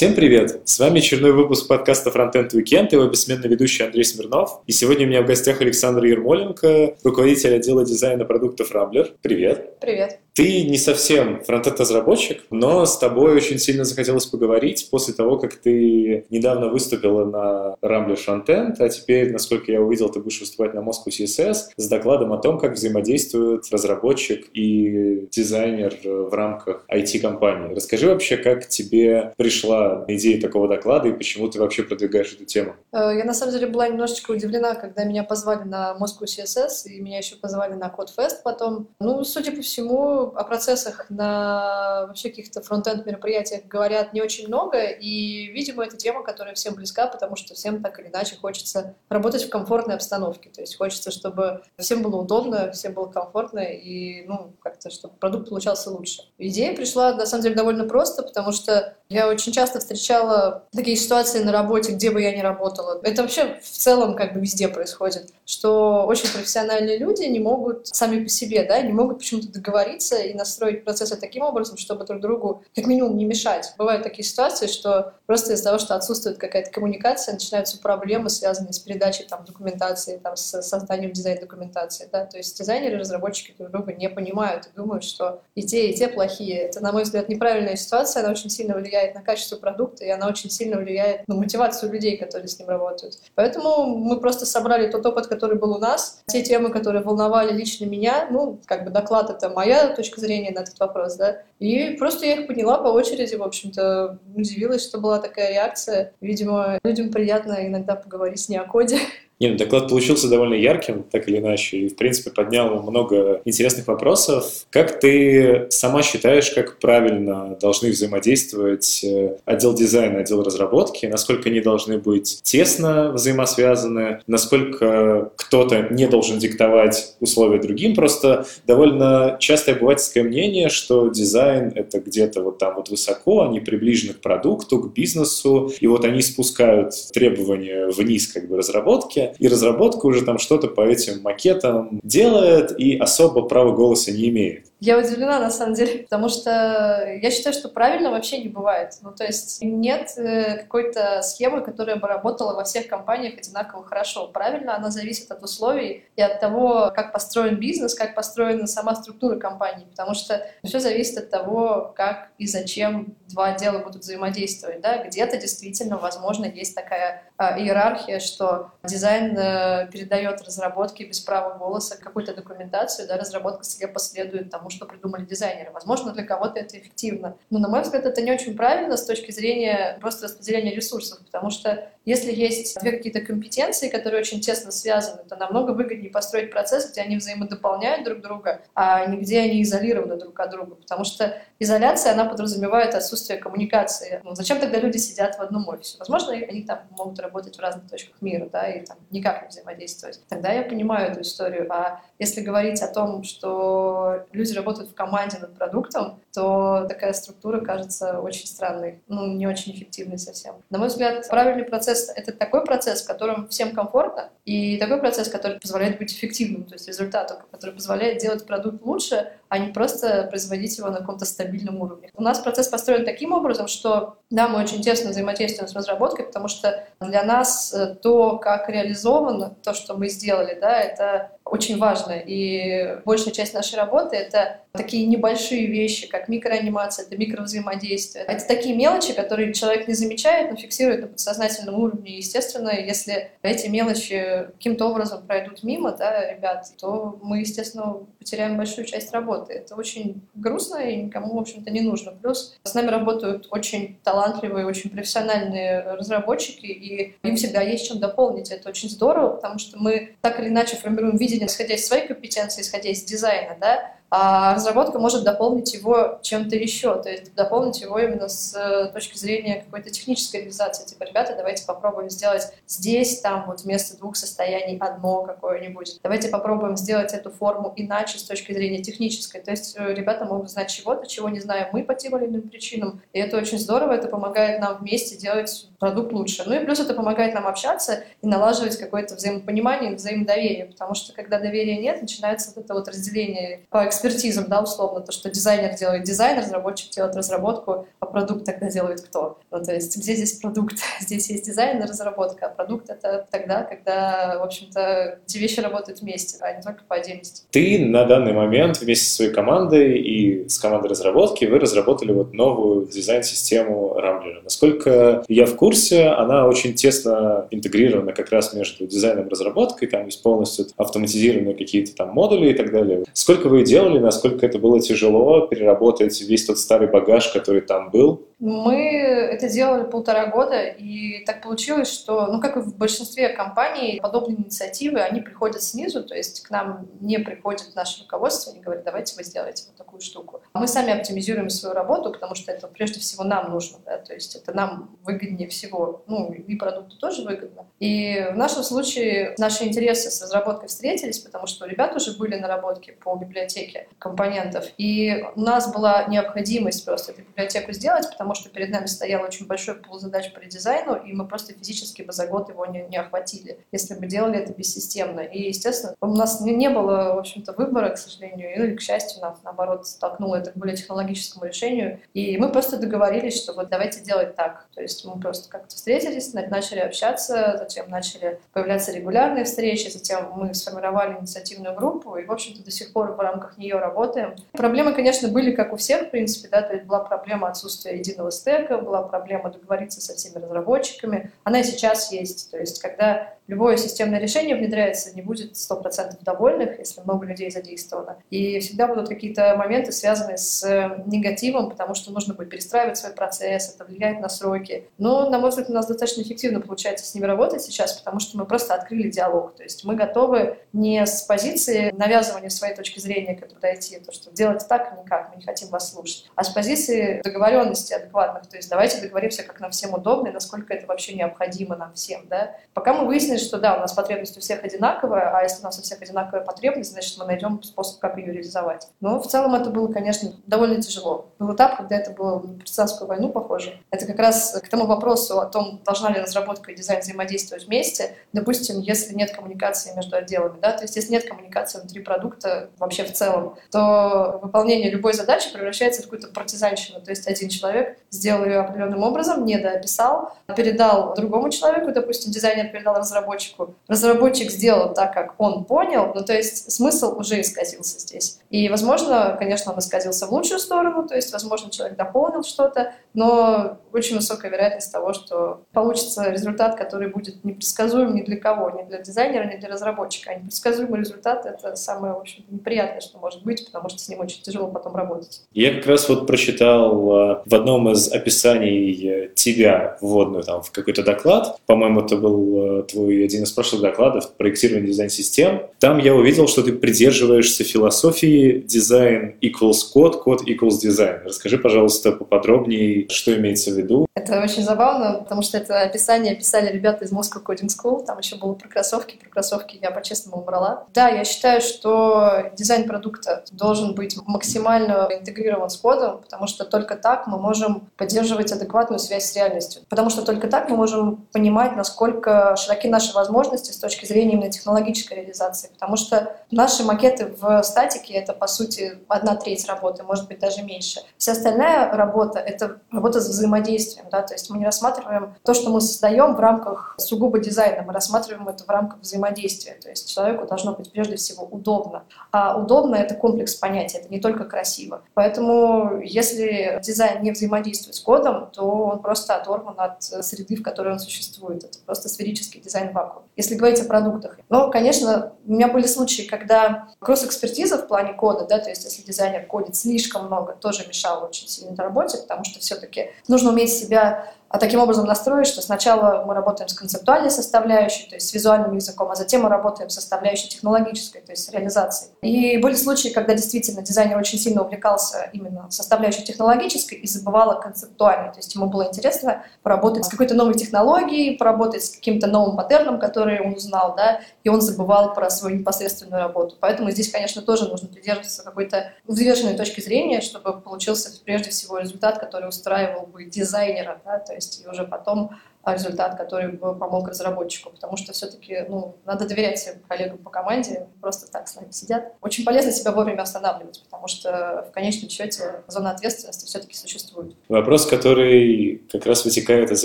Всем привет! С вами очередной выпуск подкаста Frontend Weekend, его бессменный ведущий Андрей Смирнов. И сегодня у меня в гостях Александр Ермоленко, руководитель отдела дизайна продуктов Rambler. Привет! Привет! Ты не совсем фронтенд-разработчик, но с тобой очень сильно захотелось поговорить после того, как ты недавно выступила на Rambler Frontend, а теперь, насколько я увидел, ты будешь выступать на Moscow CSS с докладом о том, как взаимодействуют разработчик и дизайнер в рамках IT-компании. Расскажи вообще, как тебе пришла идея такого доклада и почему ты вообще продвигаешь эту тему? Э, я на самом деле была немножечко удивлена, когда меня позвали на Moscow CSS, и меня еще позвали на CodeFest потом. Ну, судя по всему, о процессах на вообще каких-то фронтенд мероприятиях говорят не очень много, и, видимо, это тема, которая всем близка, потому что всем так или иначе хочется работать в комфортной обстановке. То есть хочется, чтобы всем было удобно, всем было комфортно, и, ну, как-то, чтобы продукт получался лучше. Идея пришла, на самом деле, довольно просто, потому что я очень часто встречала такие ситуации на работе, где бы я ни работала. Это вообще в целом как бы везде происходит, что очень профессиональные люди не могут сами по себе, да, не могут почему-то договориться и настроить процессы таким образом, чтобы друг другу как минимум не мешать. Бывают такие ситуации, что просто из-за того, что отсутствует какая-то коммуникация, начинаются проблемы, связанные с передачей там, документации, там, с созданием дизайн-документации. Да? То есть дизайнеры и разработчики друг друга не понимают и думают, что и те, и те плохие. Это, на мой взгляд, неправильная ситуация, она очень сильно влияет на качество продукта, и она очень сильно влияет на мотивацию людей, которые с ним работают. Поэтому мы просто собрали тот опыт, который был у нас, те темы, которые волновали лично меня, ну, как бы доклад — это моя точка зрения на этот вопрос, да. И просто я их поняла по очереди, в общем-то, удивилась, что была такая реакция. Видимо, людям приятно иногда поговорить не о коде, Не, ну, доклад получился довольно ярким, так или иначе, и, в принципе, поднял много интересных вопросов. Как ты сама считаешь, как правильно должны взаимодействовать э, отдел дизайна, отдел разработки, насколько они должны быть тесно взаимосвязаны, насколько кто-то не должен диктовать условия другим? Просто довольно частое обывательское мнение, что дизайн — это где-то вот там вот высоко, они приближены к продукту, к бизнесу, и вот они спускают требования вниз как бы разработки, и разработка уже там что-то по этим макетам делает и особо права голоса не имеет. Я удивлена, на самом деле, потому что я считаю, что правильно вообще не бывает. Ну, то есть нет э, какой-то схемы, которая бы работала во всех компаниях одинаково хорошо. Правильно она зависит от условий и от того, как построен бизнес, как построена сама структура компании, потому что все зависит от того, как и зачем два отдела будут взаимодействовать. Да? Где-то действительно, возможно, есть такая э, иерархия, что дизайн э, передает разработке без права голоса какую-то документацию, да, разработка слепо следует тому, что придумали дизайнеры. Возможно, для кого-то это эффективно. Но, на мой взгляд, это не очень правильно с точки зрения просто распределения ресурсов, потому что если есть две какие-то компетенции, которые очень тесно связаны, то намного выгоднее построить процесс, где они взаимодополняют друг друга, а не где они изолированы друг от друга. Потому что изоляция, она подразумевает отсутствие коммуникации. Ну, зачем тогда люди сидят в одном офисе? Возможно, они там могут работать в разных точках мира, да, и там никак не взаимодействовать. Тогда я понимаю эту историю. А если говорить о том, что люди работают в команде над продуктом, то такая структура кажется очень странной, ну, не очень эффективной совсем. На мой взгляд, правильный процесс — это такой процесс, в котором всем комфортно, и такой процесс, который позволяет быть эффективным, то есть результатом, который позволяет делать продукт лучше, а не просто производить его на каком-то стабильном уровне. У нас процесс построен таким образом, что, да, мы очень тесно взаимодействуем с разработкой, потому что для нас э, то, как реализовано то, что мы сделали, да, это очень важно. И большая часть нашей работы — это такие небольшие вещи, как микроанимация, это микровзаимодействие. Это такие мелочи, которые человек не замечает, но фиксирует на подсознательном уровне. Естественно, если эти мелочи каким-то образом пройдут мимо, да, ребят, то мы, естественно, потеряем большую часть работы. Это очень грустно и никому, в общем-то, не нужно. Плюс с нами работают очень талантливые, очень профессиональные разработчики, и им всегда есть чем дополнить. Это очень здорово, потому что мы так или иначе формируем видение, исходя из своей компетенции, исходя из дизайна, да, а разработка может дополнить его чем-то еще, то есть дополнить его именно с э, точки зрения какой-то технической реализации. Типа, ребята, давайте попробуем сделать здесь, там вот вместо двух состояний одно какое-нибудь. Давайте попробуем сделать эту форму иначе с точки зрения технической. То есть э, ребята могут знать чего-то, чего не знаем мы по тем или иным причинам. И это очень здорово, это помогает нам вместе делать продукт лучше. Ну и плюс это помогает нам общаться и налаживать какое-то взаимопонимание, взаимодоверие, потому что когда доверия нет, начинается вот это вот разделение по экспертизам, да, условно, то, что дизайнер делает дизайн, разработчик делает разработку, а продукт тогда делает кто? Ну, то есть где здесь продукт? Здесь есть дизайн и разработка, а продукт — это тогда, когда, в общем-то, эти вещи работают вместе, а не только по отдельности. Ты на данный момент вместе со своей командой и с командой разработки вы разработали вот новую дизайн-систему Рамблера. Насколько я в курсе, она очень тесно интегрирована как раз между дизайном и разработкой, там есть полностью автоматизированные какие-то там модули и так далее. Сколько вы делали, насколько это было тяжело переработать весь тот старый багаж, который там был? Мы это делали полтора года, и так получилось, что, ну, как и в большинстве компаний, подобные инициативы, они приходят снизу, то есть к нам не приходит наше руководство, они говорят, давайте вы сделаете вот такую штуку. Мы сами оптимизируем свою работу, потому что это прежде всего нам нужно, да, то есть это нам выгоднее всего, ну, и продукту тоже выгодно. И в нашем случае наши интересы с разработкой встретились, потому что у ребят уже были наработки по библиотеке компонентов, и у нас была необходимость просто эту библиотеку сделать, потому потому что перед нами стоял очень большой пул задач по редизайну, и мы просто физически бы за год его не, не охватили, если бы делали это бессистемно. И, естественно, у нас не, не было, в общем-то, выбора, к сожалению, или, к счастью, нас, наоборот, столкнуло это к более технологическому решению. И мы просто договорились, что вот давайте делать так. То есть мы просто как-то встретились, начали общаться, затем начали появляться регулярные встречи, затем мы сформировали инициативную группу, и, в общем-то, до сих пор в рамках нее работаем. Проблемы, конечно, были, как у всех, в принципе, да, то есть была проблема отсутствия единого стека, была проблема договориться со всеми разработчиками. Она и сейчас есть. То есть, когда любое системное решение внедряется, не будет 100% довольных, если много людей задействовано. И всегда будут какие-то моменты, связанные с э, негативом, потому что нужно будет перестраивать свой процесс, это влияет на сроки. Но, на мой взгляд, у нас достаточно эффективно получается с ними работать сейчас, потому что мы просто открыли диалог. То есть мы готовы не с позиции навязывания своей точки зрения к этому дойти, то, что делать так никак, мы не хотим вас слушать, а с позиции договоренности адекватных. То есть давайте договоримся, как нам всем удобно и насколько это вообще необходимо нам всем. Да? Пока мы выяснили, что да, у нас потребность у всех одинаковая, а если у нас у всех одинаковая потребность, значит, мы найдем способ, как ее реализовать. Но в целом это было, конечно, довольно тяжело. Был этап, когда это было на партизанскую войну похоже. Это как раз к тому вопросу о том, должна ли разработка и дизайн взаимодействовать вместе. Допустим, если нет коммуникации между отделами, да, то есть если нет коммуникации внутри продукта вообще в целом, то выполнение любой задачи превращается в какую-то партизанщину. То есть один человек сделал ее определенным образом, не дописал, передал другому человеку, допустим, дизайнер передал разработчику, разработчику. Разработчик сделал так, как он понял, ну то есть смысл уже исказился здесь. И, возможно, конечно, он исказился в лучшую сторону, то есть, возможно, человек дополнил что-то, но очень высокая вероятность того, что получится результат, который будет непредсказуем ни для кого, ни для дизайнера, ни для разработчика. А непредсказуемый результат — это самое, в общем неприятное, что может быть, потому что с ним очень тяжело потом работать. Я как раз вот прочитал э, в одном из описаний э, тебя вводную там в какой-то доклад, по-моему, это был э, один из прошлых докладов проектирование дизайн-систем. Там я увидел, что ты придерживаешься философии дизайн equals код, код equals дизайн. Расскажи, пожалуйста, поподробнее, что имеется в виду. Это очень забавно, потому что это описание писали ребята из Moscow Coding School, там еще было про кроссовки, про кроссовки я по-честному убрала. Да, я считаю, что дизайн продукта должен быть максимально интегрирован с кодом, потому что только так мы можем поддерживать адекватную связь с реальностью. Потому что только так мы можем понимать, насколько широки наши возможности с точки зрения именно технологической реализации. Потому что наши макеты в статике — это, по сути, одна треть работы, может быть, даже меньше. Вся остальная работа — это работа с взаимодействием. Да? То есть мы не рассматриваем то, что мы создаем в рамках сугубо дизайна, мы рассматриваем это в рамках взаимодействия. То есть человеку должно быть прежде всего удобно. А удобно — это комплекс понятий, это не только красиво. Поэтому если дизайн не взаимодействует с кодом, то он просто оторван от среды, в которой он существует. Это просто сферический дизайн вакуум. Если говорить о продуктах. Но, конечно, у меня были случаи, когда кросс-экспертиза в плане кода, да, то есть если дизайнер кодит слишком много, тоже мешало очень сильно работе, потому что все-таки нужно уметь себя а таким образом настроить, что сначала мы работаем с концептуальной составляющей, то есть с визуальным языком, а затем мы работаем с составляющей технологической, то есть с реализацией. И были случаи, когда действительно дизайнер очень сильно увлекался именно составляющей технологической и забывал о концептуальной. То есть ему было интересно поработать с какой-то новой технологией, поработать с каким-то новым паттерном, который он узнал, да, и он забывал про свою непосредственную работу. Поэтому здесь, конечно, тоже нужно придерживаться какой-то взвешенной точки зрения, чтобы получился прежде всего результат, который устраивал бы дизайнера, да, то есть и уже потом результат, который помог разработчику, потому что все-таки ну, надо доверять своим коллегам по команде, просто так с нами сидят. Очень полезно себя вовремя останавливать, потому что в конечном счете зона ответственности все-таки существует. Вопрос, который как раз вытекает из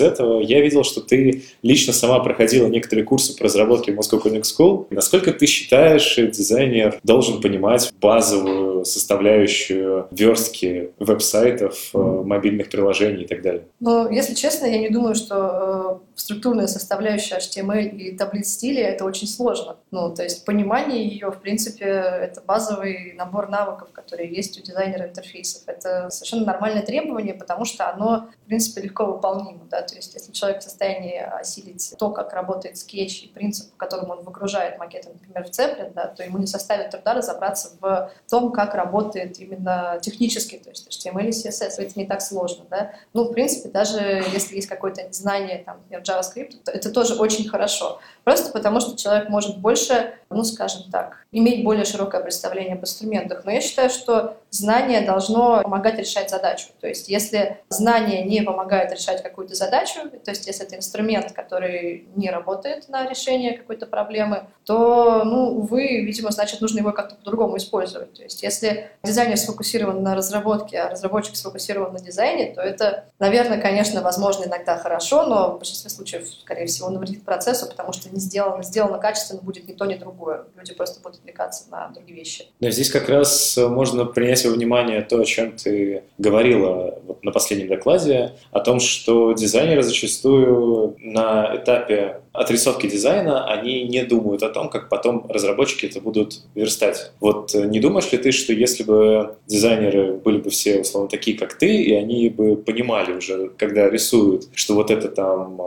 этого. Я видел, что ты лично сама проходила некоторые курсы по разработке в Moscow Connect School. Насколько ты считаешь, дизайнер должен понимать базовую составляющую верстки веб-сайтов, э, мобильных приложений и так далее? Ну, если честно, я не думаю, что э, структурная составляющая HTML и таблиц стиля — это очень сложно. Ну, то есть понимание ее, в принципе, это базовый набор навыков, которые есть у дизайнера интерфейсов. Это совершенно нормальное требование, потому что оно, в принципе, легко выполнимо. Да? То есть если человек в состоянии осилить то, как работает скетч и принцип, по которому он выгружает макеты, например, в Zeppelin, да, то ему не составит труда разобраться в том, как работает именно технически, то есть HTML и CSS. Это не так сложно. Да? Ну, в принципе, даже если есть какое-то знание там, JavaScript, то это тоже очень хорошо. Просто потому, что человек может больше, ну, скажем так, иметь более широкое представление об инструментах. Но я считаю, что знание должно помогать решать задачу. То есть если знание не помогает решать какую-то задачу, то есть если это инструмент, который не работает на решение какой-то проблемы, то, ну, увы, видимо, значит, нужно его как-то по-другому использовать. То есть если дизайнер сфокусирован на разработке, а разработчик сфокусирован на дизайне, то это, наверное, конечно, возможно, иногда хорошо, но в большинстве случаев, скорее всего, навредит процессу, потому что не сделано, сделано качественно будет ни то, ни другое. Люди просто будут отвлекаться на другие вещи. Да, здесь как раз можно принять во внимание то, о чем ты говорила вот на последнем докладе, о том, что дизайнеры зачастую на этапе отрисовки дизайна, они не думают о том, как потом разработчики это будут верстать. Вот э, не думаешь ли ты, что если бы дизайнеры были бы все, условно, такие, как ты, и они бы понимали уже, когда рисуют, что вот это там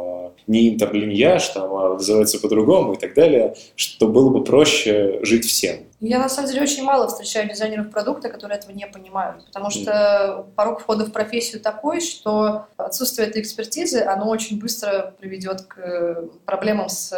не интерлиньяж, там, а называется по-другому и так далее, что было бы проще жить всем? Я, на самом деле, очень мало встречаю дизайнеров продукта, которые этого не понимают, потому что порог входа в профессию такой, что отсутствие этой экспертизы, оно очень быстро приведет к проблемам с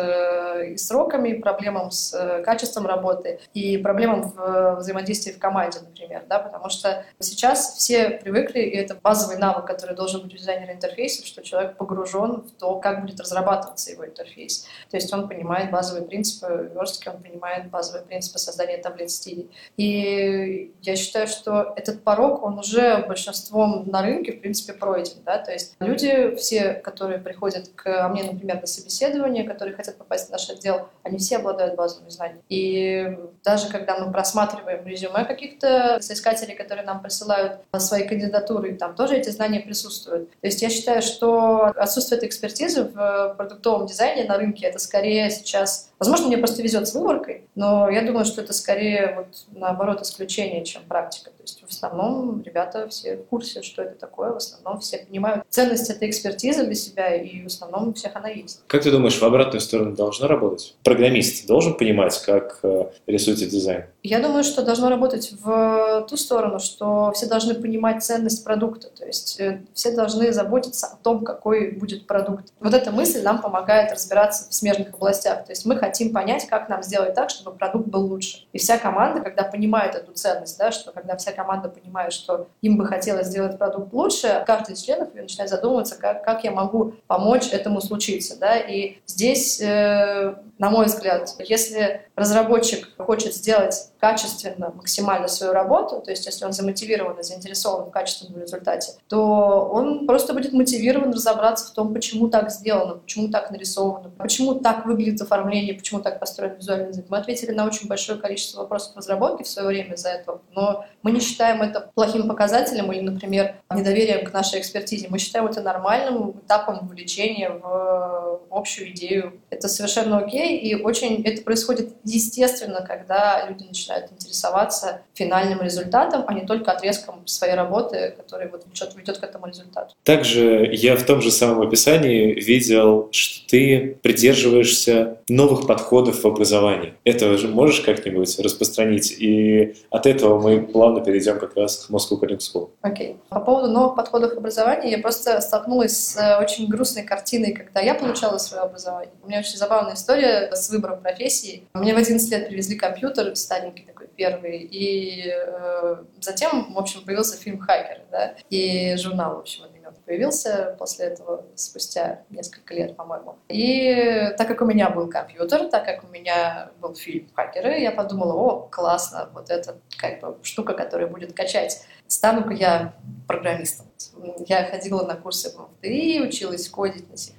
и сроками, проблемам с качеством работы и проблемам в взаимодействии в команде, например, да, потому что сейчас все привыкли, и это базовый навык, который должен быть у дизайнера интерфейса, что человек погружен в то, как будет разрабатываться его интерфейс. То есть он понимает базовые принципы верстки, он понимает базовые принципы создания создания таблиц стилей. И я считаю, что этот порог, он уже большинством на рынке, в принципе, пройден. Да? То есть люди, все, которые приходят к мне, например, на собеседование, которые хотят попасть в наш отдел, они все обладают базовыми знаниями. И даже когда мы просматриваем резюме каких-то соискателей, которые нам присылают свои кандидатуры, там тоже эти знания присутствуют. То есть я считаю, что отсутствие этой экспертизы в продуктовом дизайне на рынке, это скорее сейчас Возможно, мне просто везет с выборкой, но я думаю, что это скорее вот наоборот исключение, чем практика. То есть в основном ребята все в курсе, что это такое, в основном все понимают ценность этой экспертизы для себя, и в основном у всех она есть. Как ты думаешь, в обратную сторону должно работать? Программист должен понимать, как э, рисуется дизайн? Я думаю, что должно работать в ту сторону, что все должны понимать ценность продукта, то есть э, все должны заботиться о том, какой будет продукт. Вот эта мысль нам помогает разбираться в смежных областях. То есть мы хотим понять, как нам сделать так, чтобы продукт был лучше. И вся команда, когда понимает эту ценность, да, что когда вся команда понимает, что им бы хотелось сделать продукт лучше, каждый из членов начинает задумываться, как, как я могу помочь этому случиться. Да? И здесь, э, на мой взгляд, если разработчик хочет сделать качественно, максимально свою работу, то есть если он замотивирован и заинтересован в качественном результате, то он просто будет мотивирован разобраться в том, почему так сделано, почему так нарисовано, почему так выглядит оформление, почему так построен визуальный язык. Мы ответили на очень большое количество вопросов разработки в свое время за это, но мы не считаем это плохим показателем или, например, недоверием к нашей экспертизе. Мы считаем это нормальным этапом вовлечения в общую идею. Это совершенно окей, и очень это происходит естественно, когда люди начинают интересоваться финальным результатом, а не только отрезком своей работы, который вот ведет, ведет к этому результату. Также я в том же самом описании видел, что ты придерживаешься новых подходов в образовании. Это же можешь как-нибудь распространить? И от этого мы плавно перейдем как раз к Moscow Coding School. Окей. Okay. По поводу новых подходов в образовании я просто столкнулась с э, очень грустной картиной, когда я получала свое образование. У меня очень забавная история с выбором профессии. Мне в 11 лет привезли компьютер старенький, такой первый. И э, затем, в общем, появился фильм «Хакеры», да, и журнал, в общем, одноименный появился после этого, спустя несколько лет, по-моему. И так как у меня был компьютер, так как у меня был фильм «Хакеры», я подумала, о, классно, вот это как бы штука, которая будет качать. Стану-ка я программистом. Я ходила на курсы в МФТИ, училась кодить на C++,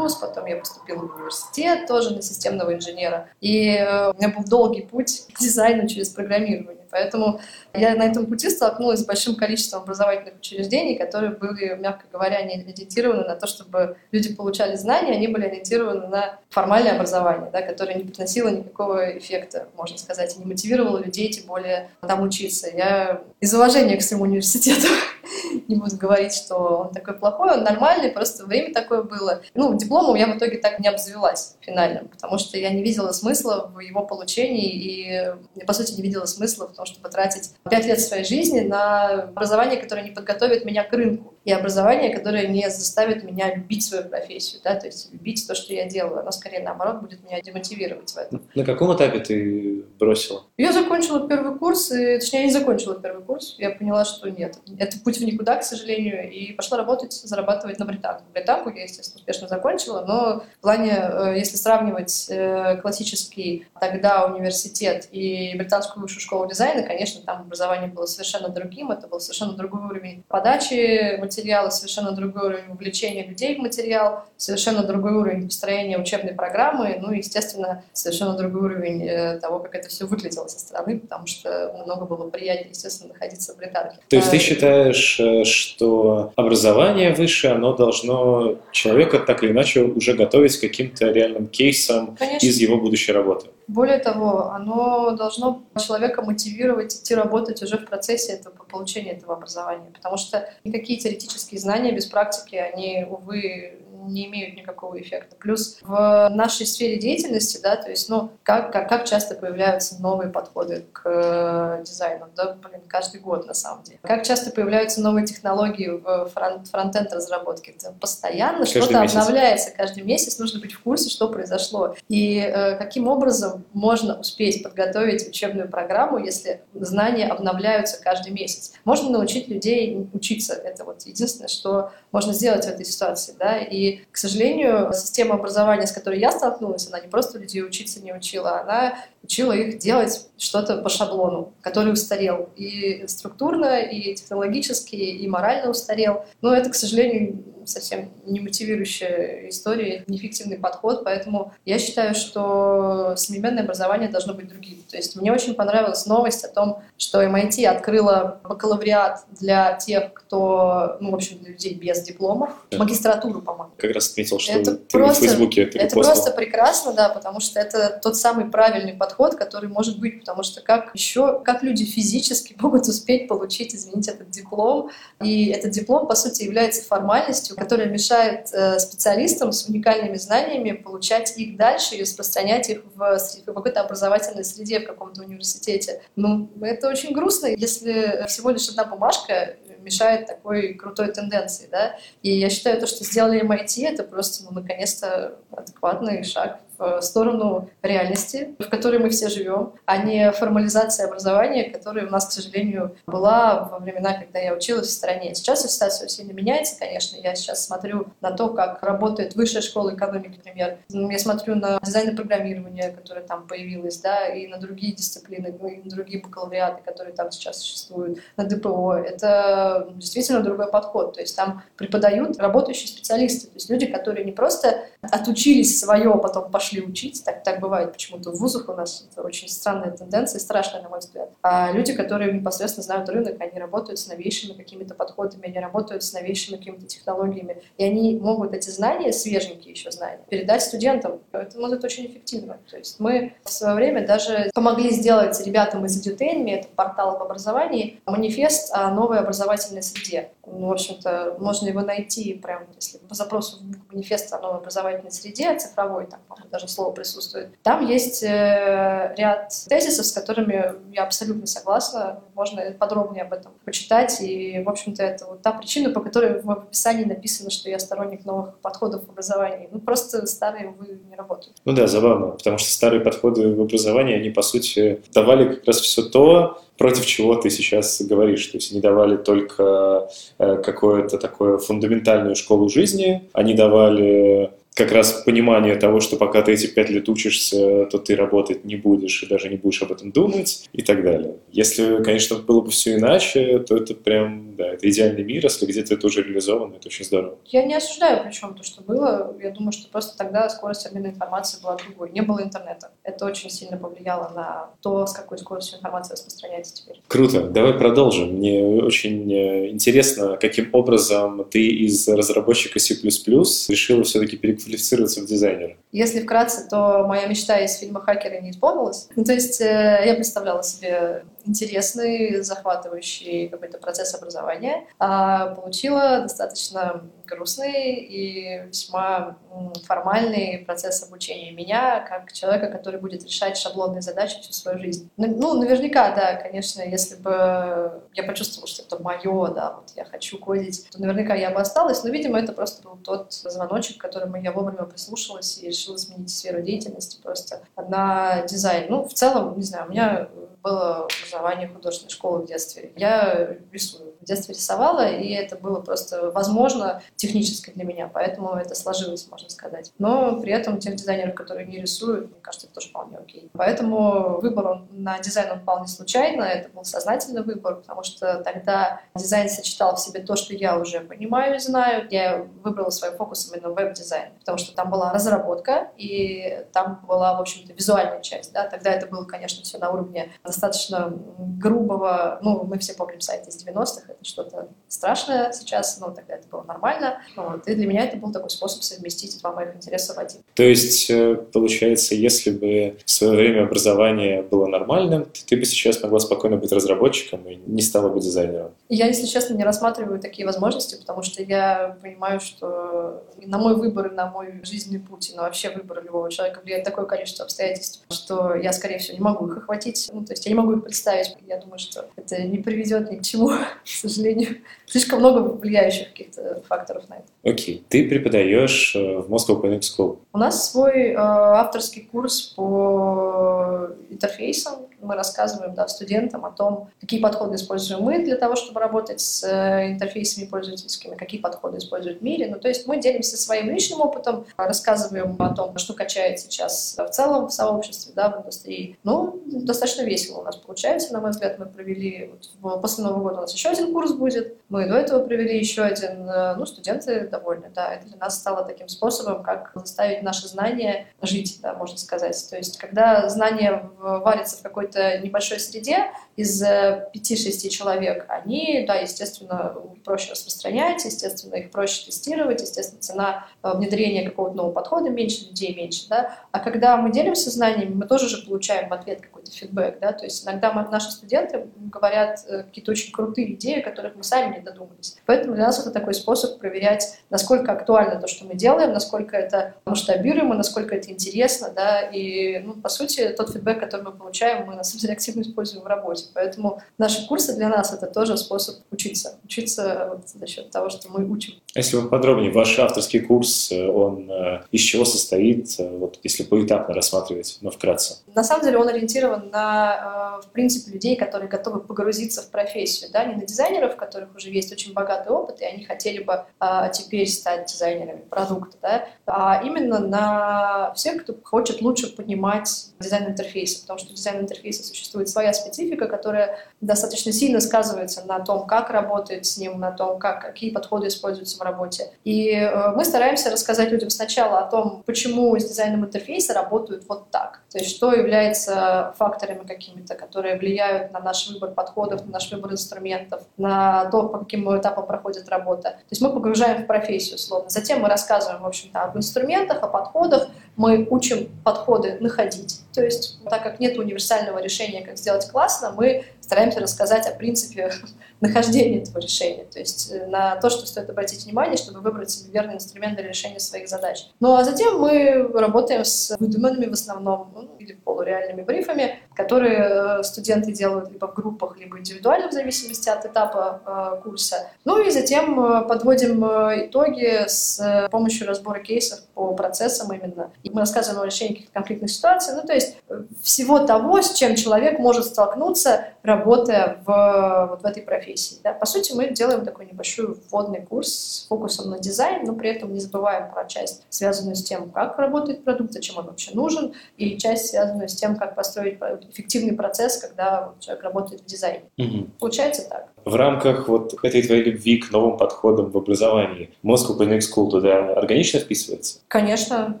потом я поступила в университет тоже на системного инженера. И э, у меня был долгий путь к дизайну через программирование. Поэтому я на этом пути столкнулась с большим количеством образовательных учреждений, которые были, мягко говоря, не ориентированы на то, чтобы люди получали знания, они были ориентированы на формальное образование, да, которое не приносило никакого эффекта, можно сказать, и не мотивировало людей, тем более там учиться. Я из уважения к своему университету не буду говорить, что он такой плохой, он нормальный, просто время такое было. Ну, дипломом я в итоге так не обзавелась финальным, потому что я не видела смысла в его получении и, по сути, не видела смысла в том, чтобы тратить пять лет своей жизни на образование, которое не подготовит меня к рынку, и образование, которое не заставит меня любить свою профессию, да, то есть любить то, что я делаю. Оно скорее, наоборот, будет меня демотивировать в этом. На каком этапе ты бросила? Я закончила первый курс, и, точнее, я не закончила первый курс. Я поняла, что нет, это путь в никуда, к сожалению, и пошла работать, зарабатывать на британку. Британку я, естественно, успешно закончила, но в плане, э, если сравнивать э, классический тогда университет и британскую высшую школу дизайна, конечно, там образование было совершенно другим, это был совершенно другой уровень подачи материала, совершенно другой уровень вовлечения людей в материал, совершенно другой уровень построения учебной программы, ну и, естественно, совершенно другой уровень э, того, как это все выглядело со стороны, потому что много было приятнее, естественно, находиться в британке. То есть ты считаешь, что образование высшее, оно должно человека так или иначе уже готовить к каким-то реальным кейсам Конечно. из его будущей работы? Более того, оно должно человека мотивировать идти работать уже в процессе этого получения этого образования, потому что никакие теоретические знания без практики, они, увы, не имеют никакого эффекта. Плюс в нашей сфере деятельности, да, то есть, ну, как, как, как часто появляются новые подходы к э, дизайну, да, блин, каждый год на самом деле. Как часто появляются новые технологии в фронт, фронтенд разработке. Это постоянно что-то обновляется каждый месяц, нужно быть в курсе, что произошло. И э, каким образом можно успеть подготовить учебную программу, если знания обновляются каждый месяц. Можно научить людей учиться. Это вот единственное, что можно сделать в этой ситуации. Да? И, к сожалению, система образования, с которой я столкнулась, она не просто людей учиться не учила, она учила их делать что-то по шаблону, который устарел и структурно, и технологически, и морально устарел. Но это, к сожалению, совсем не мотивирующая история, неэффективный подход, поэтому я считаю, что современное образование должно быть другим. То есть мне очень понравилась новость о том, что MIT открыла бакалавриат для тех, кто, ну, в общем, для людей без дипломов, магистратуру, по-моему. Как раз отметил, что это ты просто, в Фейсбуке это Это просто прекрасно, да, потому что это тот самый правильный подход, который может быть, потому что как еще, как люди физически могут успеть получить, извините, этот диплом, и этот диплом, по сути, является формальностью, которая мешает э, специалистам с уникальными знаниями получать их дальше и распространять их в, какой-то образовательной среде, в каком-то университете. Ну, это очень грустно, если всего лишь одна бумажка мешает такой крутой тенденции, да. И я считаю, то, что сделали MIT, это просто, ну, наконец-то адекватный шаг сторону реальности, в которой мы все живем, а не формализация образования, которая у нас, к сожалению, была во времена, когда я училась в стране. Сейчас ситуация сильно меняется, конечно. Я сейчас смотрю на то, как работает высшая школа экономики, например. Я смотрю на дизайн и программирование, которое там появилось, да, и на другие дисциплины, ну, и на другие бакалавриаты, которые там сейчас существуют, на ДПО. Это действительно другой подход. То есть там преподают работающие специалисты, то есть люди, которые не просто отучились свое, потом пошли пошли учить, так, так бывает почему-то в вузах у нас, это очень странная тенденция, страшная, на мой взгляд. А люди, которые непосредственно знают рынок, они работают с новейшими какими-то подходами, они работают с новейшими какими-то технологиями, и они могут эти знания, свеженькие еще знания, передать студентам. Это может очень эффективно. То есть мы в свое время даже помогли сделать ребятам из Edutainme, это портал об образовании, манифест о новой образовательной среде. Ну, в общем-то, можно его найти прямо, если по запросу в манифест о новой образовательной среде, цифровой, там, даже слово присутствует. Там есть э, ряд тезисов, с которыми я абсолютно согласна. Можно подробнее об этом почитать. И, в общем-то, это вот та причина, по которой в описании написано, что я сторонник новых подходов в образовании. Ну, просто старые, увы, не работают. Ну да, забавно, потому что старые подходы в образовании, они, по сути, давали как раз все то, против чего ты сейчас говоришь. То есть они давали только э, какое-то такое фундаментальную школу жизни, они давали как раз понимание того, что пока ты эти пять лет учишься, то ты работать не будешь и даже не будешь об этом думать и так далее. Если, конечно, было бы все иначе, то это прям, да, это идеальный мир, если где-то это уже реализовано, это очень здорово. Я не осуждаю причем то, что было. Я думаю, что просто тогда скорость обмена информацией была другой. Не было интернета. Это очень сильно повлияло на то, с какой скоростью информация распространяется теперь. Круто. Давай продолжим. Мне очень э, интересно, каким образом ты из разработчика C++ решила все-таки переключиться квалифицироваться в дизайнера? Если вкратце, то моя мечта из фильма «Хакеры» не исполнилась. Ну, то есть э, я представляла себе интересный, захватывающий какой-то процесс образования, а получила достаточно грустный и весьма формальный процесс обучения меня как человека, который будет решать шаблонные задачи всю свою жизнь. Ну, ну наверняка, да, конечно, если бы я почувствовала, что это мое, да, вот я хочу кодить, то наверняка я бы осталась, но, видимо, это просто был тот звоночек, к которому я вовремя прислушалась и решила сменить сферу деятельности просто на дизайн. Ну, в целом, не знаю, у меня было образование художественной школы в детстве. Я рисую. В детстве рисовала, и это было просто возможно технически для меня, поэтому это сложилось, можно сказать. Но при этом тех дизайнеров, которые не рисуют, мне кажется, это тоже вполне окей. Поэтому выбор он, на дизайн он вполне случайно, это был сознательный выбор, потому что тогда дизайн сочетал в себе то, что я уже понимаю и знаю. Я выбрала своим фокусом именно веб-дизайн, потому что там была разработка, и там была, в общем-то, визуальная часть. Да? Тогда это было, конечно, все на уровне достаточно грубого, ну, мы все помним сайт из 90-х, это что-то страшное сейчас, но тогда это было нормально. Вот. И для меня это был такой способ совместить два моих интереса в один. То есть, э, получается, если бы в свое время образование было нормальным, то ты бы сейчас могла спокойно быть разработчиком и не стала бы дизайнером? Я, если честно, не рассматриваю такие возможности, потому что я понимаю, что на мой выбор и на мой жизненный путь, и на вообще выбор любого человека влияет такое количество обстоятельств, что я, скорее всего, не могу их охватить. Ну, то есть я не могу их представить. Я думаю, что это не приведет ни к чему, сожалению. Слишком много влияющих каких-то факторов на это. Окей. Okay. Ты преподаешь э, в Moscow Connect School. У нас свой э, авторский курс по интерфейсам. Мы рассказываем да, студентам о том, какие подходы используем мы для того, чтобы работать с э, интерфейсами пользовательскими, какие подходы используют в мире. Ну, то есть мы делимся своим личным опытом, рассказываем о том, что качает сейчас в целом в сообществе, да, в индустрии. Ну, достаточно весело у нас получается, на мой взгляд. Мы провели, вот, после Нового года у нас еще один курс будет. Мы до этого провели еще один. Э, ну, студенты довольны, да. Это для нас стало таким способом, как заставить наши знания жить, да, можно сказать. То есть, когда знания варятся в какой-то небольшой среде из 5-6 э, человек, они, да, естественно, проще распространять, естественно, их проще тестировать, естественно, цена э, внедрения какого-то нового подхода меньше, людей меньше, да. А когда мы делимся знаниями, мы тоже же получаем в ответ какой-то фидбэк, да, то есть иногда мы, наши студенты говорят какие-то очень крутые идеи, которых мы сами не додумались. Поэтому для нас это такой способ проверять, насколько актуально то, что мы делаем, насколько это масштабируемо, насколько это интересно, да, и, ну, по сути, тот фидбэк, который мы получаем, мы, на самом деле, активно используем в работе. Поэтому наши курсы для нас — это тоже способ учиться. Учиться вот за счет того, что мы учим. Если вы подробнее, ваш авторский курс, э, он э, из чего состоит, э, вот если поэтапно рассматривать, но вкратце? На самом деле он ориентирован на, в принципе, людей, которые готовы погрузиться в профессию, да, не на дизайнеров, которых уже есть очень богатый опыт, и они хотели бы а, теперь стать дизайнерами продукта, да, а именно на всех, кто хочет лучше понимать дизайн интерфейса, потому что дизайн интерфейса существует своя специфика, которая достаточно сильно сказывается на том, как работает с ним, на том, как, какие подходы используются в работе. И э, мы стараемся рассказать людям сначала о том, почему с дизайном интерфейса работают вот так. То есть что является факторами какими-то, которые влияют на наш выбор подходов, на наш выбор инструментов, на то, по каким этапам проходит работа. То есть мы погружаем в профессию, условно. Затем мы рассказываем, в общем-то, об инструментах, о подходах, мы учим подходы находить. То есть, так как нет универсального решения, как сделать классно, мы стараемся рассказать о принципе нахождения этого решения, то есть э, на то, что стоит обратить внимание, чтобы выбрать себе верный инструмент для решения своих задач. Ну а затем мы работаем с выдуманными в основном ну, или полуреальными брифами, которые э, студенты делают либо в группах, либо индивидуально, в зависимости от этапа э, курса. Ну и затем э, подводим итоги с помощью разбора кейсов по процессам именно. И мы рассказываем о решении каких-то конфликтных ситуаций, ну то есть всего того, с чем человек может столкнуться, работая работая в, вот в этой профессии. Да. По сути, мы делаем такой небольшой вводный курс с фокусом на дизайн, но при этом не забываем про часть, связанную с тем, как работает продукт, зачем он вообще нужен, и часть, связанную с тем, как построить эффективный процесс, когда человек работает в дизайне. Угу. Получается так. В рамках вот этой твоей любви к новым подходам в образовании Moscow Clinic School туда органично вписывается? Конечно.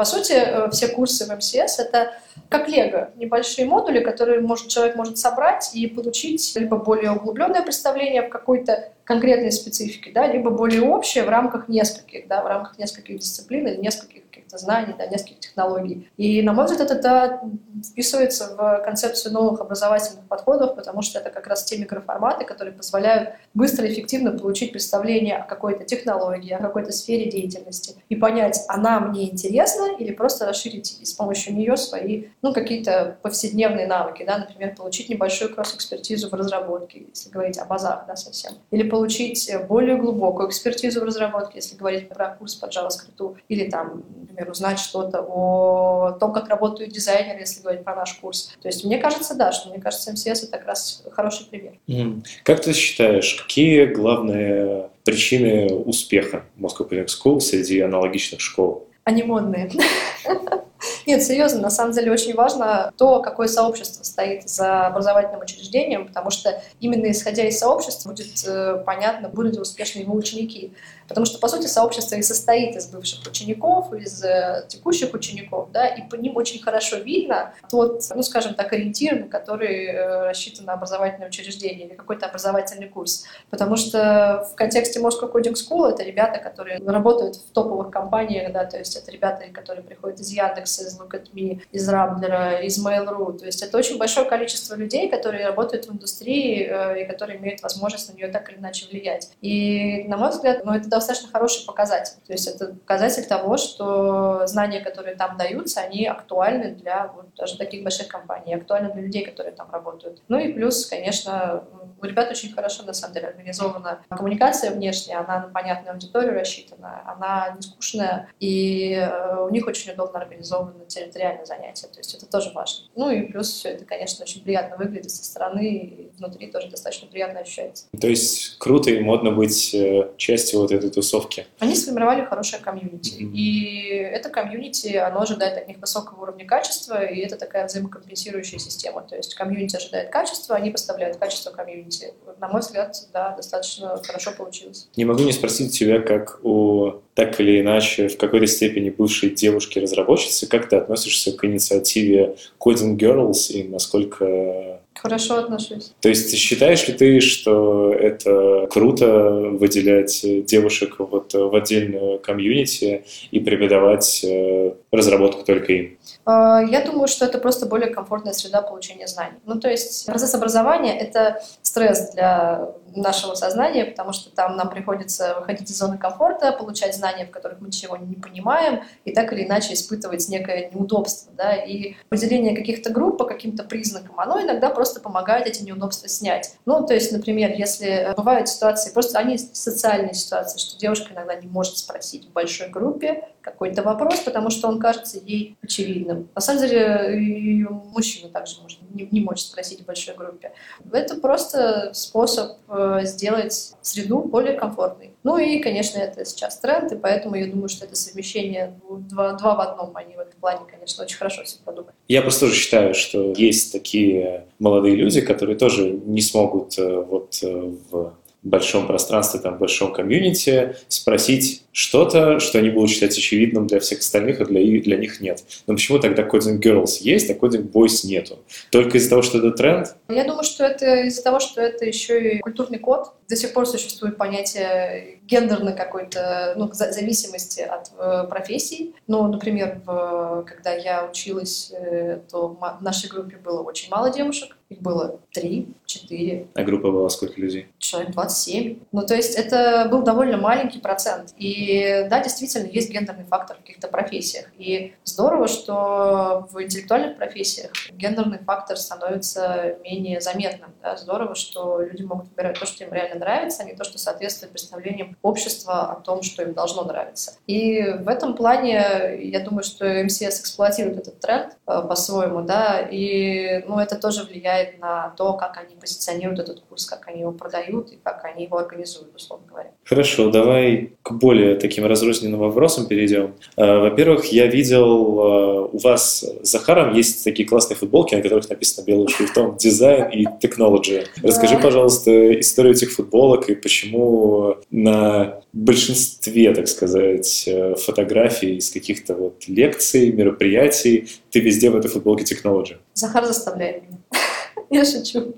По сути, э, все курсы в МСС — это как лего, небольшие модули, которые может, человек может собрать и получить либо более углубленное представление в какой-то конкретной специфике, да, либо более общее в рамках нескольких, да, в рамках нескольких дисциплин или нескольких каких-то знаний, да, нескольких технологий. И, на мой взгляд, это вписывается в концепцию новых образовательных подходов, потому что это как раз те микроформаты, которые позволяют быстро и эффективно получить представление о какой-то технологии, о какой-то сфере деятельности и понять, она мне интересна или просто расширить с помощью нее свои, ну, какие-то повседневные навыки, да, например, получить небольшую кросс-экспертизу в разработке, если говорить о базах, да, совсем, или получить более глубокую экспертизу в разработке, если говорить про курс по JavaScript, или там, например, узнать что-то о том, как работают дизайнеры, если говорить про наш курс. То есть мне кажется, да, что мне кажется, МСС это как раз хороший пример. Mm. Как ты считаешь, какие главные причины успеха Moscow Clinic School среди аналогичных школ? Они модные. Нет, серьезно, на самом деле очень важно то, какое сообщество стоит за образовательным учреждением, потому что именно исходя из сообщества будет э, понятно, будут ли успешны его ученики. Потому что, по сути, сообщество и состоит из бывших учеников, из э, текущих учеников, да, и по ним очень хорошо видно тот, ну, скажем так, ориентир, на который э, рассчитано образовательное учреждение или какой-то образовательный курс. Потому что в контексте Moscow Coding School это ребята, которые работают в топовых компаниях, да, то есть это ребята, которые приходят из Яндекса, из Look.me, из Рамблера, из Mail.ru. То есть это очень большое количество людей, которые работают в индустрии э, и которые имеют возможность на нее так или иначе влиять. И, на мой взгляд, ну, это достаточно хороший показатель. То есть это показатель того, что знания, которые там даются, они актуальны для вот, даже таких больших компаний, актуальны для людей, которые там работают. Ну и плюс, конечно, у ребят очень хорошо, на самом деле, организована коммуникация внешняя, она на понятную аудиторию рассчитана, она не скучная, и э, у них очень удобно организованы территориальные занятия, то есть это тоже важно. Ну и плюс все это, конечно, очень приятно выглядит со стороны, и внутри тоже достаточно приятно ощущается. То есть круто и модно быть э, частью вот этой тусовки. Они сформировали хорошее комьюнити, mm-hmm. и это комьюнити, оно ожидает от них высокого уровня качества, и это такая взаимокомпенсирующая система, то есть комьюнити ожидает качества, они поставляют качество комьюнити комьюнити. На мой взгляд, да, достаточно хорошо получилось. Не могу не спросить тебя, как у так или иначе в какой-то степени бывшей девушки-разработчицы, как ты относишься к инициативе Coding Girls и насколько Хорошо отношусь. То есть считаешь ли ты, что это круто выделять девушек вот в отдельную комьюнити и преподавать э, разработку только им? А, я думаю, что это просто более комфортная среда получения знаний. Ну, то есть процесс образования — это стресс для нашего сознания, потому что там нам приходится выходить из зоны комфорта, получать знания, в которых мы ничего не понимаем, и так или иначе испытывать некое неудобство. Да? И выделение каких-то групп по каким-то признакам, оно иногда просто помогает эти неудобства снять. Ну, то есть, например, если бывают ситуации, просто они социальные ситуации, что девушка иногда не может спросить в большой группе какой-то вопрос, потому что он кажется ей очевидным. На самом деле, и мужчина также может не, не может спросить в большой группе. Это просто способ э, сделать среду более комфортной. Ну и, конечно, это сейчас тренд, и поэтому я думаю, что это совмещение два, два в одном, они в этом плане, конечно, очень хорошо все продумали. Я просто тоже считаю, что есть такие молодые люди, которые тоже не смогут э, вот э, в большом пространстве, там, в большом комьюнити, спросить что-то, что они будут считать очевидным для всех остальных, а для, для них нет. Но почему тогда Coding Girls есть, а Coding Boys нету? Только из-за того, что это тренд? Я думаю, что это из-за того, что это еще и культурный код. До сих пор существует понятие гендерной какой-то ну, зависимости от э, профессий. Ну, например, в, когда я училась, э, то в нашей группе было очень мало девушек. Их было три, четыре. А группа была сколько людей? Человек 27. Ну, то есть это был довольно маленький процент. И да, действительно, есть гендерный фактор в каких-то профессиях. И здорово, что в интеллектуальных профессиях гендерный фактор становится менее заметным. Да? Здорово, что люди могут выбирать то, что им реально нравится, а не то, что соответствует представлениям общества о том, что им должно нравиться. И в этом плане я думаю, что МСС эксплуатирует этот тренд э, по-своему, да, и ну, это тоже влияет на то, как они позиционируют этот курс, как они его продают и как они его организуют, условно говоря. Хорошо, давай к более таким разрозненным вопросам перейдем. Э, во-первых, я видел, э, у вас с Захаром есть такие классные футболки, на которых написано белым шрифтом «Дизайн» и «Technology». Расскажи, пожалуйста, историю этих футболок и почему на большинстве, так сказать, э, фотографий из каких-то вот лекций, мероприятий ты везде в этой футболке «Technology». Захар заставляет меня. Я шучу.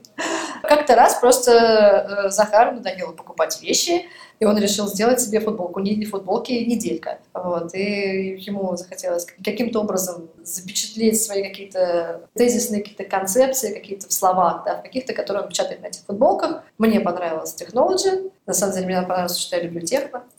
Как-то раз просто Захару надоело покупать вещи, и он решил сделать себе футболку, не футболки, неделька. Вот. И ему захотелось каким-то образом запечатлеть свои какие-то тезисные какие-то концепции, какие-то в словах, да, в каких-то, которые он печатает на этих футболках. Мне понравилась Technology. На самом деле, мне понравилось, что я люблю техно.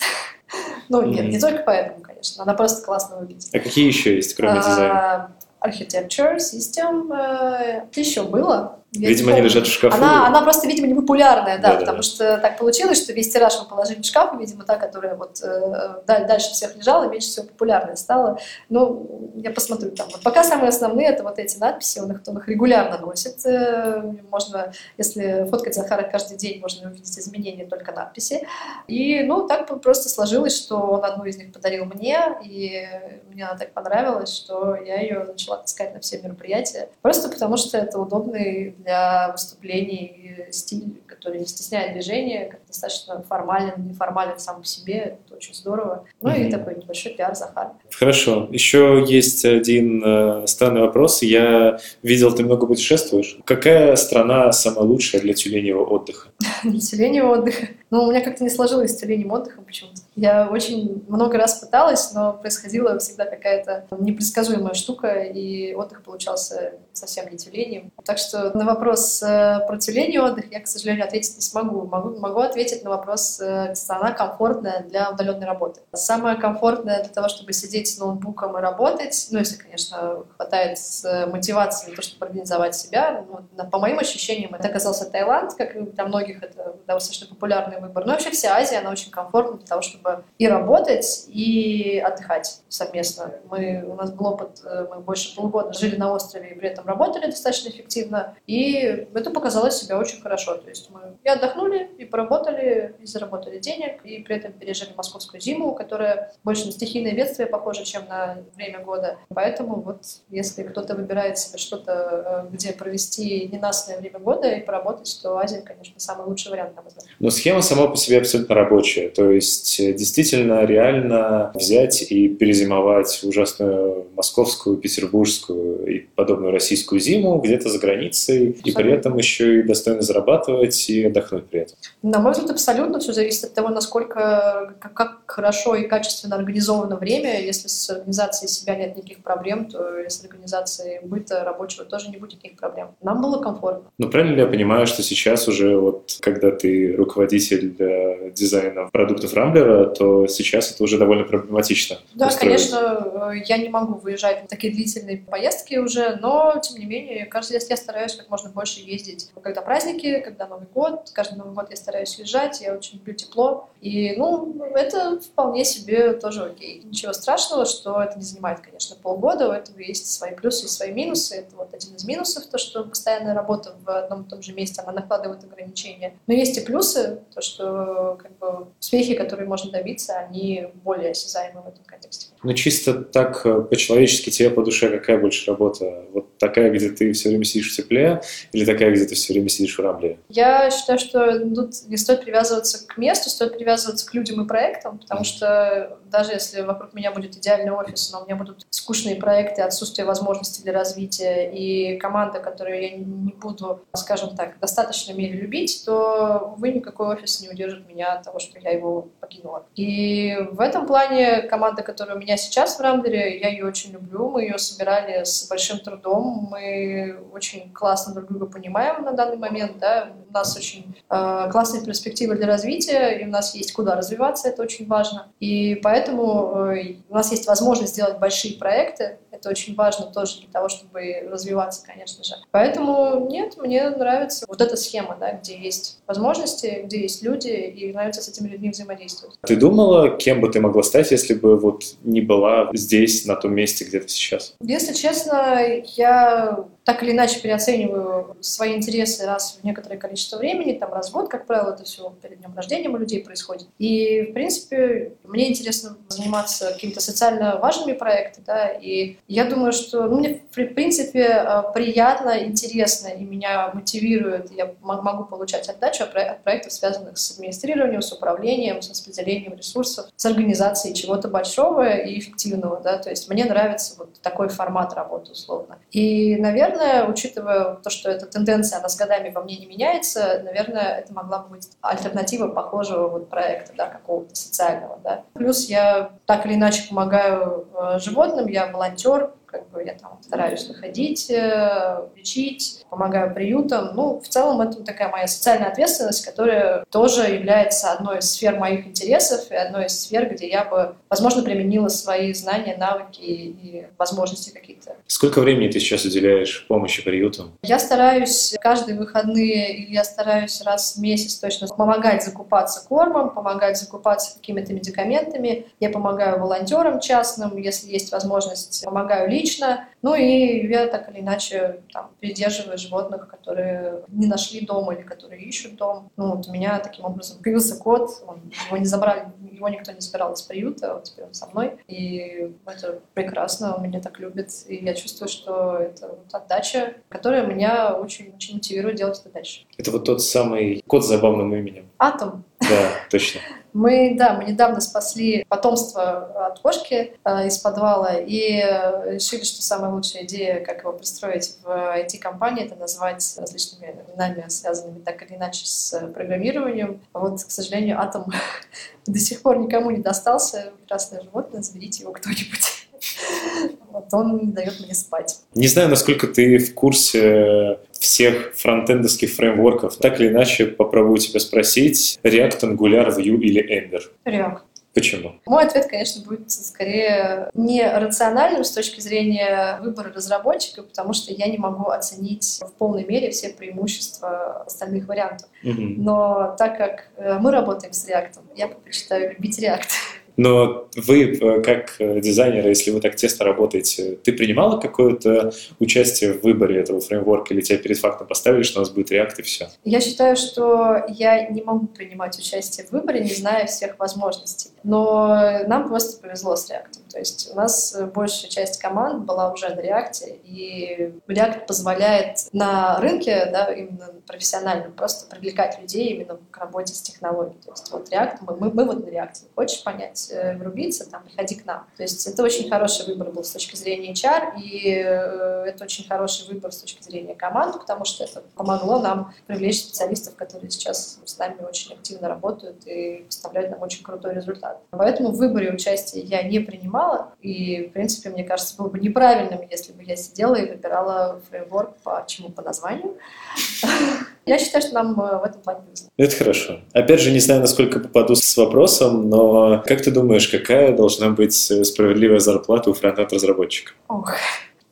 Ну, нет, не только поэтому, конечно. Она просто классно выглядит. А какие еще есть, кроме а, дизайна? Architecture, System. Э, еще было. Я видимо, они лежат в шкафу. Она, она просто, видимо, не популярная, да, да потому да. что так получилось, что весь тираж мы положили в шкаф, и, видимо, та, которая вот э, дальше всех лежала, меньше всего популярная стала. Ну, я посмотрю там. Вот пока самые основные это вот эти надписи, он их, он их регулярно носит. Э, можно, если фоткать Захара каждый день, можно увидеть изменения только надписи. И, ну, так просто сложилось, что он одну из них подарил мне, и мне она так понравилась, что я ее начала таскать на все мероприятия. Просто потому что это удобный для выступлений стиль, который не стесняет движения, как достаточно формален, неформален сам по себе, это очень здорово. Ну mm-hmm. и такой небольшой пиар Захар. Хорошо. Еще есть один э, странный вопрос. Я видел, ты много путешествуешь. Какая страна самая лучшая для тюленевого отдыха? Для тюленевого отдыха? Ну, у меня как-то не сложилось с тюленем отдыхом почему-то. Я очень много раз пыталась, но происходила всегда какая-то непредсказуемая штука, и отдых получался совсем не тюленем. Так что на вопрос э, про тюлень отдых я, к сожалению, ответить не смогу. Могу, могу ответить на вопрос, э, страна комфортная для удаленной работы. Самая комфортная для того, чтобы сидеть с ноутбуком и работать, ну, если, конечно, хватает с мотивацией на то, чтобы организовать себя. Ну, по моим ощущениям, это оказался Таиланд, как и для многих это достаточно популярный выбор. Но вообще вся Азия, она очень комфортна для того, чтобы и работать, и отдыхать совместно. Мы, у нас был опыт, э, мы больше полугода жили на острове и при этом работали достаточно эффективно, и это показало себя очень хорошо. То есть мы и отдохнули, и поработали, и заработали денег, и при этом пережили московскую зиму, которая больше на стихийное бедствие похожа, чем на время года. Поэтому вот если кто-то выбирает себе что-то, э, где провести ненастное время года и поработать, то Азия, конечно, самый лучший вариант, на мой взгляд. Но схема сама по себе абсолютно рабочая. То есть э, действительно реально взять и перезимовать ужасную московскую, петербургскую и подобную российскую зиму где-то за границей, абсолютно. и при этом еще и достойно зарабатывать и отдохнуть при этом. На мой взгляд, абсолютно все зависит от того, насколько как, хорошо и качественно организовано время. Если с организацией себя нет никаких проблем, то и с организацией быта рабочего тоже не будет никаких проблем. Нам было комфортно. Ну, правильно ли я понимаю, что сейчас уже вот, когда ты руководитель э, дизайна продуктов Рамблера, то сейчас это уже довольно проблематично. Да, устроить. конечно, э, я не могу выезжать в такие длительные поездки уже, но, тем не менее, каждый раз я стараюсь как можно больше ездить. Когда праздники, когда Новый год, каждый Новый год я стараюсь уезжать, я очень люблю тепло. И, ну, это вполне себе тоже окей. Ничего страшного, что это не занимает, конечно, полгода, у этого есть свои плюсы и свои минусы. Это вот один из минусов, то, что постоянная работа в одном и том же месте, она накладывает ограничения. Но есть и плюсы, то, что как бы, успехи, которые можно добиться, они более осязаемы в этом контексте. Ну, чисто так э, по-человечески тебе по душе какая больше работа? Вот такая, где ты все время сидишь в тепле, или такая, где ты все время сидишь в рамбле? Я считаю, что тут не стоит привязываться к месту, стоит привязываться к людям и проектам, потому что даже если вокруг меня будет идеальный офис, но у меня будут скучные проекты, отсутствие возможностей для развития и команда, которую я не буду, скажем так, в достаточной мере любить, то, увы, никакой офис не удержит меня от того, что я его покинула. И в этом плане команда, которая у меня сейчас в Рамблере, я ее очень люблю, мы ее собирали с большим трудом, мы очень классно друг друга понимаем на данный момент, да, у нас очень э, классные перспективы для развития, и у нас есть куда развиваться, это очень важно. И поэтому э, у нас есть возможность сделать большие проекты, это очень важно тоже для того, чтобы развиваться, конечно же. Поэтому нет, мне нравится вот эта схема, да, где есть возможности, где есть люди, и нравится с этими людьми взаимодействовать. Ты думала, кем бы ты могла стать, если бы вот не была здесь, на том месте, где ты сейчас? Если честно, я так или иначе переоцениваю свои интересы раз в некоторое количество времени, там раз в год, как правило, это все перед днем рождения у людей происходит. И, в принципе, мне интересно заниматься какими-то социально важными проектами, да, и я думаю, что ну, мне, в принципе, э, приятно, интересно, и меня мотивирует, я могу получать отдачу от проектов, связанных с администрированием, с управлением, с распределением ресурсов, с организацией чего-то большого и эффективного, да, то есть мне нравится вот такой формат работы, условно. И, наверное, учитывая то, что эта тенденция, она с годами во мне не меняется, наверное, это могла бы быть альтернатива похожего вот проекта, да, какого-то социального, да. Плюс я так или иначе помогаю э, животным, я волонтер, как бы я там стараюсь выходить, э, лечить, помогаю приютам. Ну, в целом это такая моя социальная ответственность, которая тоже является одной из сфер моих интересов и одной из сфер, где я бы, возможно, применила свои знания, навыки и возможности какие-то. Сколько времени ты сейчас уделяешь помощи приютам? Я стараюсь каждые выходные или я стараюсь раз в месяц точно помогать закупаться кормом, помогать закупаться какими-то медикаментами. Я помогаю волонтерам частным, если есть возможность, помогаю лично лично. Ну и я так или иначе там, придерживаю животных, которые не нашли дом или которые ищут дом. Ну вот у меня таким образом появился кот, он, его не забрали, его никто не забирал из приюта, вот теперь он со мной. И это прекрасно, он меня так любит. И я чувствую, что это вот отдача, которая меня очень, очень мотивирует делать это дальше. Это вот тот самый кот с забавным именем. Атом. Да, точно. Мы, да, мы недавно спасли потомство от кошки э, из подвала и э, решили, что самая лучшая идея, как его пристроить в IT-компании, это назвать различными именами, связанными так или иначе с программированием. Вот, к сожалению, Атом до сих пор никому не достался. Прекрасное животное, заберите его кто-нибудь. Вот он дает мне спать. Не знаю, насколько ты в курсе всех фронтендовских фреймворков. Так или иначе, попробую тебя спросить. React, Angular, Vue или Ember? React. Почему? Мой ответ, конечно, будет скорее не рациональным с точки зрения выбора разработчика, потому что я не могу оценить в полной мере все преимущества остальных вариантов. Угу. Но так как э, мы работаем с React, я предпочитаю любить React. Но вы, э, как э, дизайнер, если вы так тесно работаете, ты принимала какое-то участие в выборе этого фреймворка или тебя перед фактом поставили, что у нас будет React и все? Я считаю, что я не могу принимать участие в выборе, не зная всех возможностей. Но нам просто повезло с React. То есть у нас большая часть команд была уже на React, и React позволяет на рынке, да, именно профессиональном, просто привлекать людей именно к работе с технологией. То есть вот React, мы, мы, мы вот на React. Хочешь понять, э, врубиться, там, приходи к нам. То есть это очень хороший выбор был с точки зрения HR, и э, это очень хороший выбор с точки зрения команды, потому что это помогло нам привлечь специалистов, которые сейчас с нами очень активно работают и поставляют нам очень крутой результат. Поэтому в выборе участия я не принимала. И, в принципе, мне кажется, было бы неправильным, если бы я сидела и выбирала фреймворк по чему? По названию. Я считаю, что нам э, в этом плане повезло. Это хорошо. Опять же, не знаю, насколько попаду с вопросом, но как ты думаешь, какая должна быть справедливая зарплата у фронтенд-разработчика? Ох,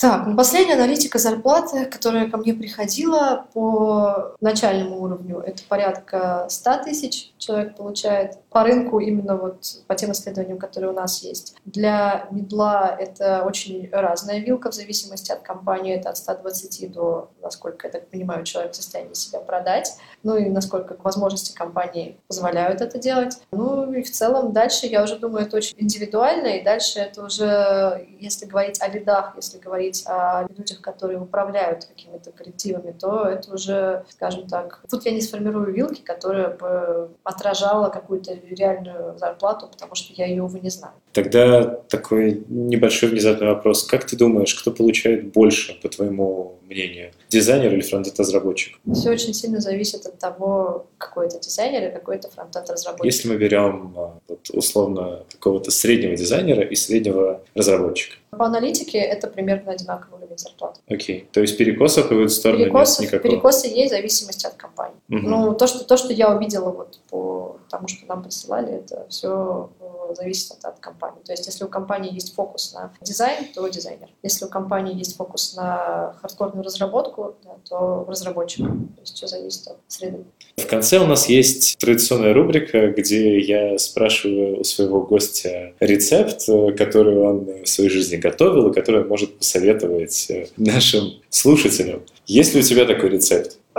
так, ну, последняя аналитика зарплаты, которая ко мне приходила по начальному уровню, это порядка 100 тысяч человек получает. По рынку именно вот по тем исследованиям, которые у нас есть. Для медла это очень разная вилка в зависимости от компании. Это от 120 до, насколько я так понимаю, человек в состоянии себя продать. Ну и насколько возможности компании позволяют это делать. Ну и в целом дальше, я уже думаю, это очень индивидуально. И дальше это уже, если говорить о лидах, если говорить о людях, которые управляют какими-то коллективами, то это уже, скажем так, тут я не сформирую вилки, которая бы отражала какую-то реальную зарплату, потому что я ее, увы, не знаю. Тогда такой небольшой внезапный вопрос. Как ты думаешь, кто получает больше, по твоему мнению? Дизайнер или фронтенд-разработчик? Все очень сильно зависит от того, какой это дизайнер и какой это фронтенд-разработчик. Если мы берем а, вот, условно какого-то среднего дизайнера и среднего разработчика. По аналитике это примерно одинаковый уровень зарплаты. Окей. То есть перекосов в эту сторону перекосы, нет никакого? Перекосы есть в зависимости от компании. Угу. Ну, то что, то, что я увидела вот по тому, что нам присылали, это все зависит от, от компании. То есть если у компании есть фокус на дизайн, то дизайнер. Если у компании есть фокус на хардкорную разработку, да, то разработчик. То есть все зависит от среды. В конце у нас есть традиционная рубрика, где я спрашиваю у своего гостя рецепт, который он в своей жизни готовил и который он может посоветовать э, нашим слушателям. Есть ли у тебя такой рецепт?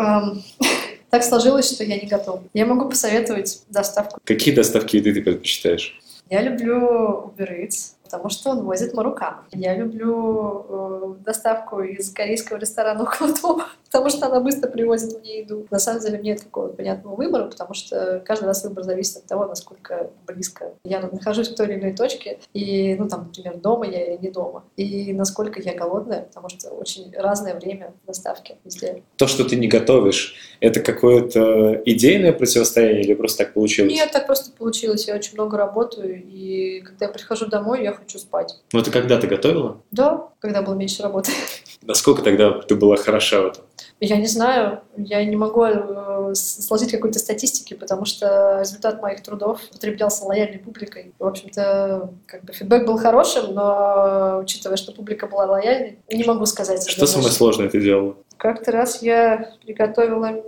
Так сложилось, что я не готов. Я могу посоветовать доставку. Какие доставки еды ты предпочитаешь? Я люблю Uber потому что он возит марукан. Я люблю э, доставку из корейского ресторана около дома, потому что она быстро привозит мне еду. На самом деле нет какого-то понятного выбора, потому что каждый раз выбор зависит от того, насколько близко я нахожусь в той или иной точке, и, ну, там, например, дома я или не дома, и насколько я голодная, потому что очень разное время доставки везде. То, что ты не готовишь, это какое-то идейное противостояние или просто так получилось? Нет, так просто получилось. Я очень много работаю, и когда я прихожу домой, я хочу спать. Ну, это когда ты готовила? Да, когда было меньше работы. Насколько тогда ты была хороша в этом? Я не знаю, я не могу э, сложить какой-то статистики, потому что результат моих трудов потреблялся лояльной публикой. В общем-то, как бы фидбэк был хорошим, но учитывая, что публика была лояльной, не могу сказать. Что самое сложное ты делала? Как-то раз я приготовила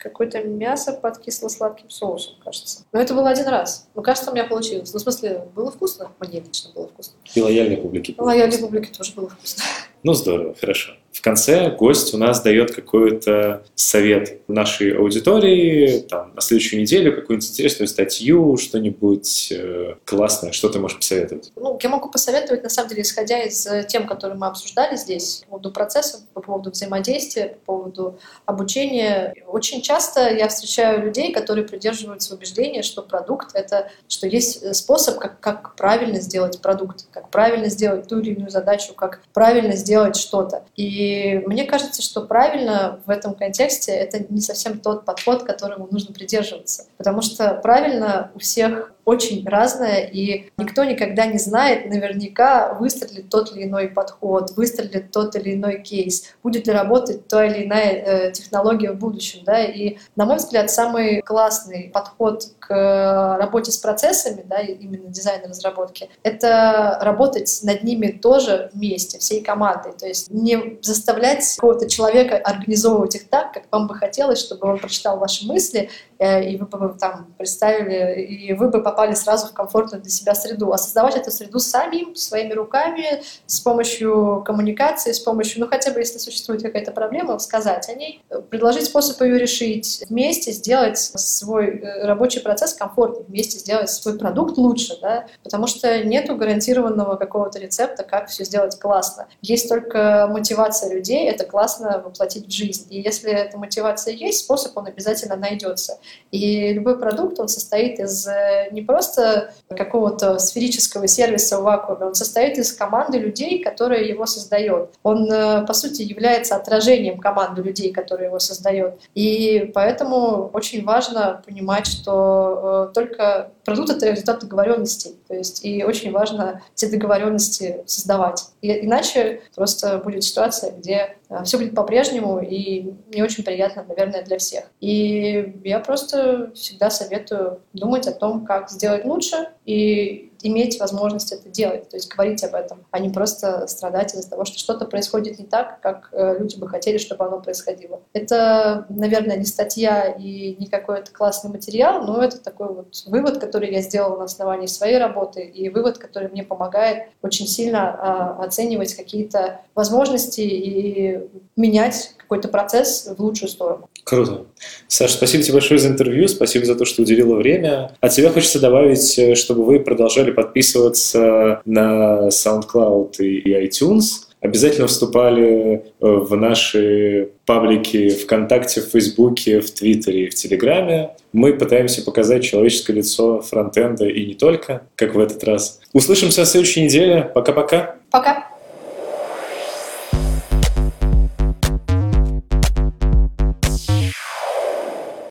какое-то мясо под кисло-сладким соусом, кажется. Но это было один раз. Ну, кажется, у меня получилось. Ну, в смысле, было вкусно? Мне лично было вкусно. И лояльной публике. Лояльной публике тоже было вкусно. Ну, здорово, хорошо. В конце гость у нас дает какой-то совет нашей аудитории, там, на следующую неделю, какую-нибудь интересную статью, что-нибудь э, классное, что ты можешь посоветовать? Ну, я могу посоветовать, на самом деле, исходя из тем, которые мы обсуждали здесь, по поводу процесса, по поводу взаимодействия, по поводу обучения. Очень часто я встречаю людей, которые придерживаются убеждения, что продукт — это, что есть способ, как, как правильно сделать продукт, как правильно сделать ту или иную задачу, как правильно сделать что-то. И и мне кажется, что правильно в этом контексте это не совсем тот подход, которому нужно придерживаться. Потому что правильно у всех очень разное, и никто никогда не знает наверняка, выстрелит тот или иной подход, выстрелит тот или иной кейс, будет ли работать та или иная э, технология в будущем. Да? И, на мой взгляд, самый классный подход к работе с процессами, да, именно дизайн разработки, это работать над ними тоже вместе, всей командой. То есть не заставлять какого-то человека организовывать их так, как вам бы хотелось, чтобы он прочитал ваши мысли, э, и вы бы там представили, и вы бы попали сразу в комфортную для себя среду, а создавать эту среду самим, своими руками, с помощью коммуникации, с помощью, ну хотя бы если существует какая-то проблема, сказать о ней, предложить способ ее решить, вместе сделать свой э, рабочий процесс комфортнее, вместе сделать свой продукт лучше, да, потому что нету гарантированного какого-то рецепта, как все сделать классно. Есть только мотивация людей, это классно воплотить в жизнь. И если эта мотивация есть, способ он обязательно найдется. И любой продукт, он состоит из э, не просто какого-то сферического сервиса в вакууме, он состоит из команды людей, которые его создает. Он, э, по сути, является отражением команды людей, которые его создает. И поэтому очень важно понимать, что э, только продукт — это результат договоренностей. То есть и очень важно эти договоренности создавать. И, иначе просто будет ситуация, где все будет по-прежнему и не очень приятно, наверное, для всех. И я просто всегда советую думать о том, как сделать лучше и иметь возможность это делать, то есть говорить об этом, а не просто страдать из-за того, что что-то происходит не так, как э, люди бы хотели, чтобы оно происходило. Это, наверное, не статья и не какой-то классный материал, но это такой вот вывод, который я сделала на основании своей работы, и вывод, который мне помогает очень сильно а, оценивать какие-то возможности и менять какой-то процесс в лучшую сторону. Круто. Саша, спасибо тебе большое за интервью, спасибо за то, что уделила время. От тебя хочется добавить, э, чтобы вы продолжали подписываться на SoundCloud и iTunes, обязательно вступали э, в наши паблики ВКонтакте, в Фейсбуке, в Твиттере и в Телеграме. Мы пытаемся показать человеческое лицо фронтенда и не только, как в этот раз. Услышимся в следующей неделе. Пока-пока. Пока. -пока. Пока.